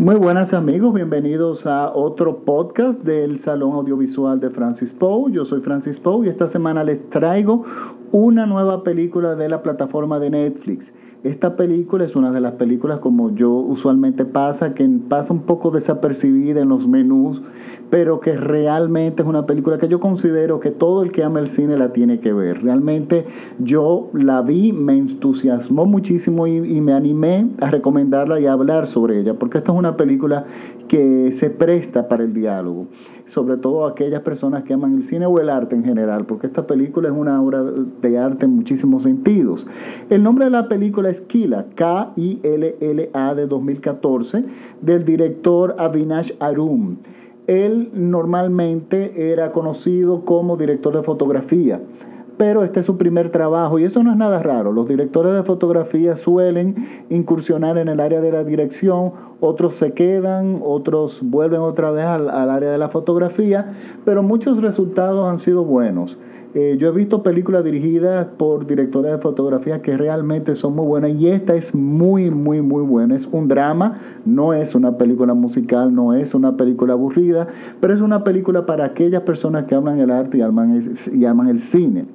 Muy buenas amigos, bienvenidos a otro podcast del Salón Audiovisual de Francis Poe. Yo soy Francis Poe y esta semana les traigo una nueva película de la plataforma de Netflix. Esta película es una de las películas como yo usualmente pasa, que pasa un poco desapercibida en los menús, pero que realmente es una película que yo considero que todo el que ama el cine la tiene que ver. Realmente yo la vi, me entusiasmó muchísimo y, y me animé a recomendarla y a hablar sobre ella, porque esta es una película que se presta para el diálogo sobre todo aquellas personas que aman el cine o el arte en general, porque esta película es una obra de arte en muchísimos sentidos. El nombre de la película es Kila, K-I-L-L-A de 2014, del director Avinash Arum. Él normalmente era conocido como director de fotografía pero este es su primer trabajo y eso no es nada raro. Los directores de fotografía suelen incursionar en el área de la dirección, otros se quedan, otros vuelven otra vez al, área de la fotografía, pero muchos resultados han sido buenos. Eh, yo he visto películas dirigidas por directores de fotografía que realmente son muy buenas y esta es muy, muy, muy buena. Es un drama, no es una película musical, no es una película aburrida, pero es una película para aquellas personas que aman el arte y y aman el cine.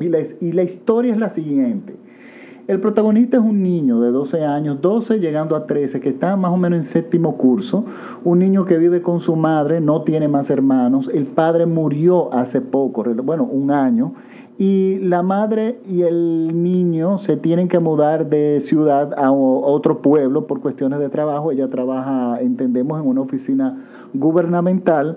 Y la, y la historia es la siguiente. El protagonista es un niño de 12 años, 12 llegando a 13, que está más o menos en séptimo curso. Un niño que vive con su madre, no tiene más hermanos. El padre murió hace poco, bueno, un año. Y la madre y el niño se tienen que mudar de ciudad a otro pueblo por cuestiones de trabajo. Ella trabaja, entendemos, en una oficina gubernamental.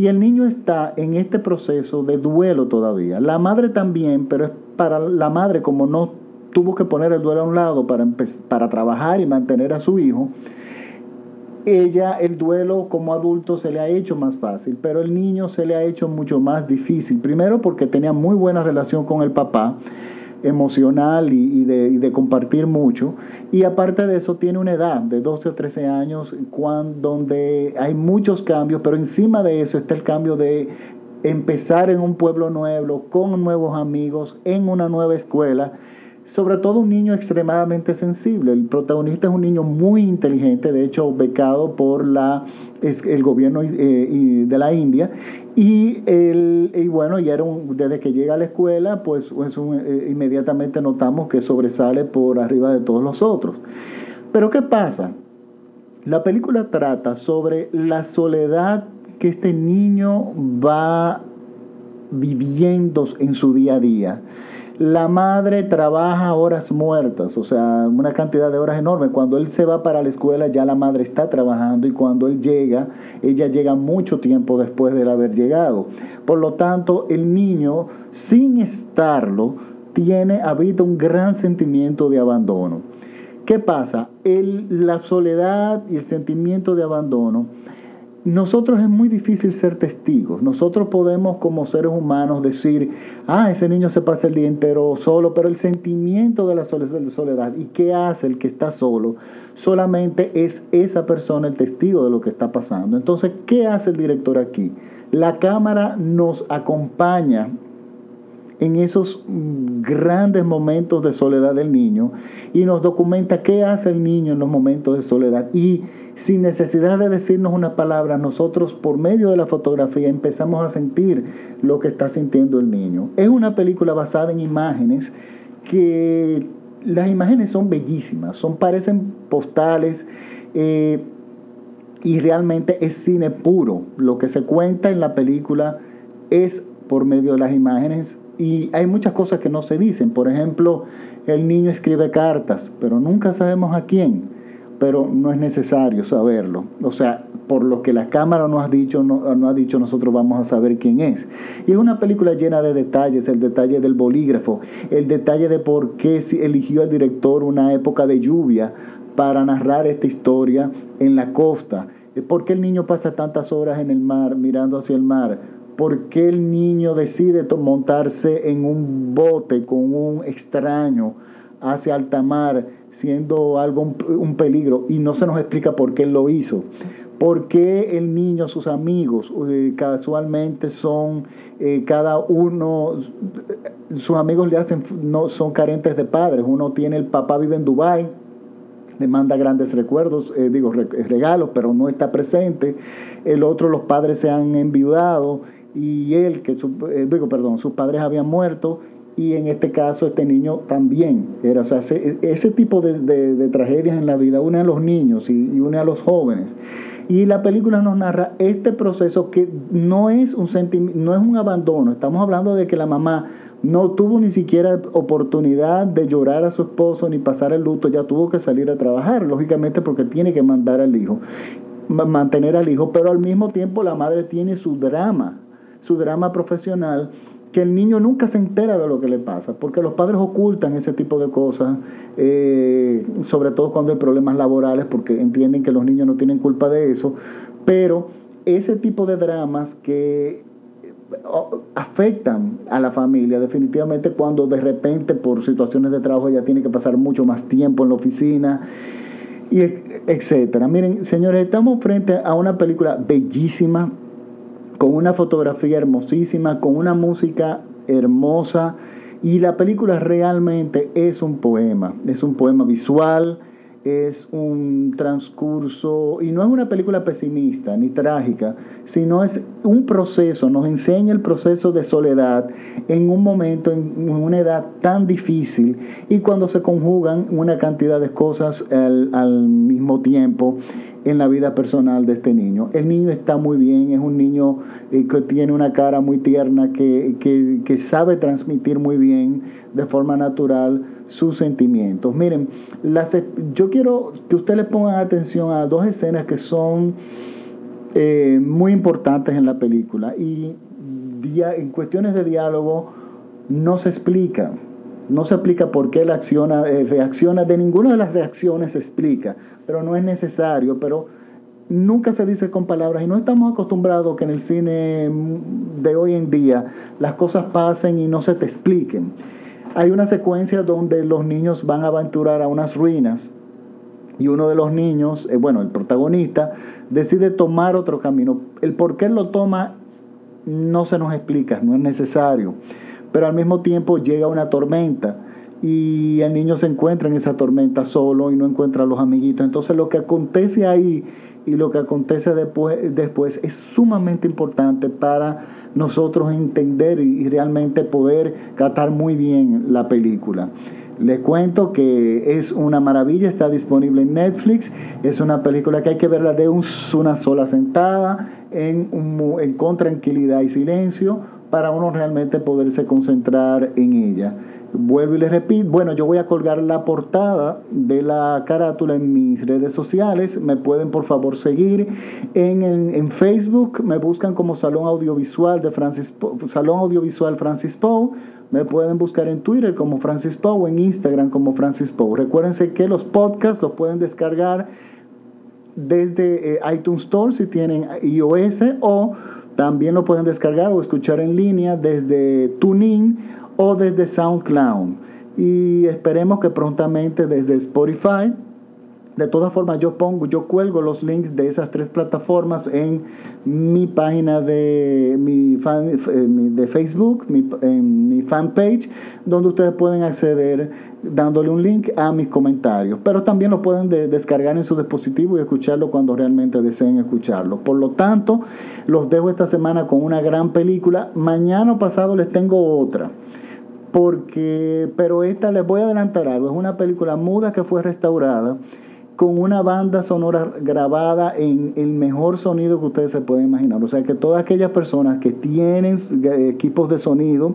Y el niño está en este proceso de duelo todavía. La madre también, pero es para la madre como no tuvo que poner el duelo a un lado para, para trabajar y mantener a su hijo, ella el duelo como adulto se le ha hecho más fácil, pero el niño se le ha hecho mucho más difícil. Primero porque tenía muy buena relación con el papá emocional y, de, compartir mucho. Y aparte de eso, tiene una edad de 12 o 13 años donde hay muchos cambios, pero encima de eso está el cambio de empezar en un pueblo nuevo, con nuevos amigos, en una nueva escuela sobre todo un niño extremadamente sensible. El protagonista es un niño muy inteligente, de hecho becado por la, el gobierno eh, de la India. Y, el, y bueno, ya era desde que llega a la escuela, pues, pues eh, inmediatamente notamos que sobresale por arriba de todos los otros. Pero ¿qué pasa? La película trata sobre la soledad que este niño va viviendo en su día a día la madre trabaja horas muertas, o sea, una cantidad de horas enorme. Cuando él se va para la escuela ya la madre está trabajando y cuando él llega, ella llega mucho tiempo después de haber llegado. Por lo tanto, el niño, sin estarlo, tiene, habita un gran sentimiento de abandono. ¿Qué pasa? El, la soledad y el sentimiento de abandono nosotros es muy difícil ser testigos. Nosotros podemos como seres humanos decir, ah, ese niño se pasa el día entero solo, pero el sentimiento de la soledad y qué hace el que está solo, solamente es esa persona el testigo de lo que está pasando. Entonces, ¿qué hace el director aquí? La cámara nos acompaña en esos grandes momentos de soledad del niño y nos documenta qué hace el niño en los momentos de soledad. Y sin necesidad de decirnos una palabra, nosotros por medio de la fotografía empezamos a sentir lo que está sintiendo el niño. Es una película basada en imágenes que las imágenes son bellísimas, son, parecen postales. Eh, y realmente es cine puro. Lo que se cuenta en la película es por medio de las imágenes y hay muchas cosas que no se dicen. Por ejemplo, el niño escribe cartas, pero nunca sabemos a quién. Pero no es necesario saberlo. O sea, por lo que la cámara nos ha dicho, no, no ha dicho, nosotros vamos a saber quién es. Y es una película llena de detalles, el detalle del bolígrafo, el detalle de por qué eligió el director una época de lluvia para narrar esta historia en la costa. ¿Por qué el niño pasa tantas horas en el mar, mirando hacia el mar? ¿Por qué el niño decide montarse en un bote con un extraño hacia alta mar, siendo algo un peligro? Y no se nos explica por qué lo hizo. ¿Por qué el niño, sus amigos, eh, casualmente son eh, cada uno, sus amigos le hacen, no son carentes de padres? Uno tiene el papá vive en Dubái, le manda grandes recuerdos, eh, digo, regalos, pero no está presente. El otro, los padres se han enviudado y él, que eh, digo, perdón, sus padres habían muerto y en este caso este niño también era, o sea, ese, tipo de, tragedias en la vida une a los niños y, y une a los jóvenes. Y la película nos narra este proceso que no es un no es un abandono, estamos hablando de que la mamá no tuvo ni siquiera oportunidad de llorar a su esposo ni pasar el luto, ya tuvo que salir a trabajar, lógicamente porque tiene que mandar al hijo, mantener al hijo, pero al mismo tiempo la madre tiene su drama, su drama profesional que el niño nunca se entera de lo que le pasa, porque los padres ocultan ese tipo de cosas, eh, sobre todo cuando hay problemas laborales, porque entienden que los niños no tienen culpa de eso, pero ese tipo de dramas que afectan a la familia definitivamente cuando de repente por situaciones de trabajo ella tiene que pasar mucho más tiempo en la oficina y etcétera. Miren, señores, estamos frente a una película bellísima con una fotografía hermosísima, con una música hermosa. Y la película realmente es un poema, es un poema visual, es un transcurso, y no es una película pesimista ni trágica, sino es un proceso, nos enseña el proceso de soledad en un momento, en una edad tan difícil, y cuando se conjugan una cantidad de cosas al, mismo tiempo en la vida personal de este niño. El niño está muy bien, es un niño eh, que tiene una cara muy tierna, que, que sabe transmitir muy bien de forma natural sus sentimientos. Miren, las, yo quiero que ustedes pongan atención a dos escenas que son eh, muy importantes en la película y en cuestiones de diálogo no se explica. No se explica por qué eh, reacciona, de ninguna de las reacciones se explica, pero no es necesario, pero nunca se dice con palabras y no estamos acostumbrados que en el cine de hoy en día las cosas pasen y no se te expliquen. Hay una secuencia donde los niños van a aventurar a unas ruinas y uno de los niños, eh, bueno, el protagonista, decide tomar otro camino. El por qué lo toma no se nos explica, no es necesario. Pero al mismo tiempo llega una tormenta y el niño se encuentra en esa tormenta solo y no encuentra a los amiguitos. Entonces lo que acontece ahí y lo que acontece después, es sumamente importante para nosotros entender y realmente poder catar muy bien la película. Les cuento que es una maravilla, está disponible en Netflix, es una película que hay que verla de una sola sentada, en, en con tranquilidad y silencio, para uno realmente poderse concentrar en ella. Vuelvo y les repito, bueno, yo voy a colgar la portada de la carátula en mis redes sociales. Me pueden por favor seguir en, en, Facebook, me buscan como Salón Audiovisual de Francis Salón Audiovisual Francis Poe. Me pueden buscar en Twitter como Francis Poe, en Instagram como Francis Poe. Recuérdense que los podcasts los pueden descargar desde eh, iTunes Store si tienen iOS o también lo pueden descargar o escuchar en línea desde TuneIn o desde SoundCloud. Y esperemos que prontamente desde Spotify. De todas formas, yo pongo, yo cuelgo los links de esas tres plataformas en mi página de, mi fan, eh, de Facebook, en mi fanpage, donde ustedes pueden acceder dándole un link a mis comentarios. Pero también lo pueden descargar en su dispositivo y escucharlo cuando realmente deseen escucharlo. Por lo tanto, los dejo esta semana con una gran película. Mañana pasado les tengo otra porque, pero esta les voy a adelantar algo, es una película muda que fue restaurada con una banda sonora grabada en el mejor sonido que ustedes se pueden imaginar. O sea que todas aquellas personas que tienen equipos de sonido,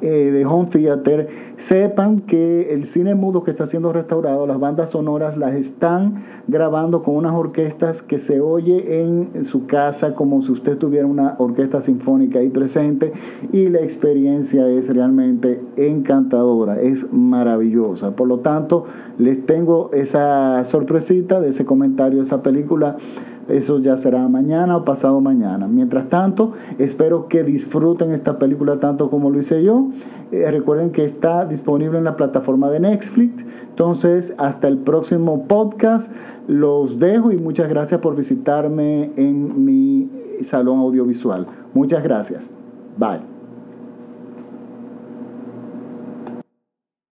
eh, de home theater sepan que el cine mudo que está siendo restaurado, las bandas sonoras las están grabando con unas orquestas que se oye en su casa como si usted tuviera una orquesta sinfónica ahí presente y la experiencia es realmente encantadora, es maravillosa. Por lo tanto, les tengo esa de ese comentario, esa película eso ya será mañana o pasado mañana. Mientras tanto, espero que disfruten esta película tanto como lo hice yo. Eh, recuerden que está disponible en la plataforma de Netflix. Entonces, hasta el próximo podcast. Los dejo y muchas gracias por visitarme en mi salón audiovisual. Muchas gracias. Bye.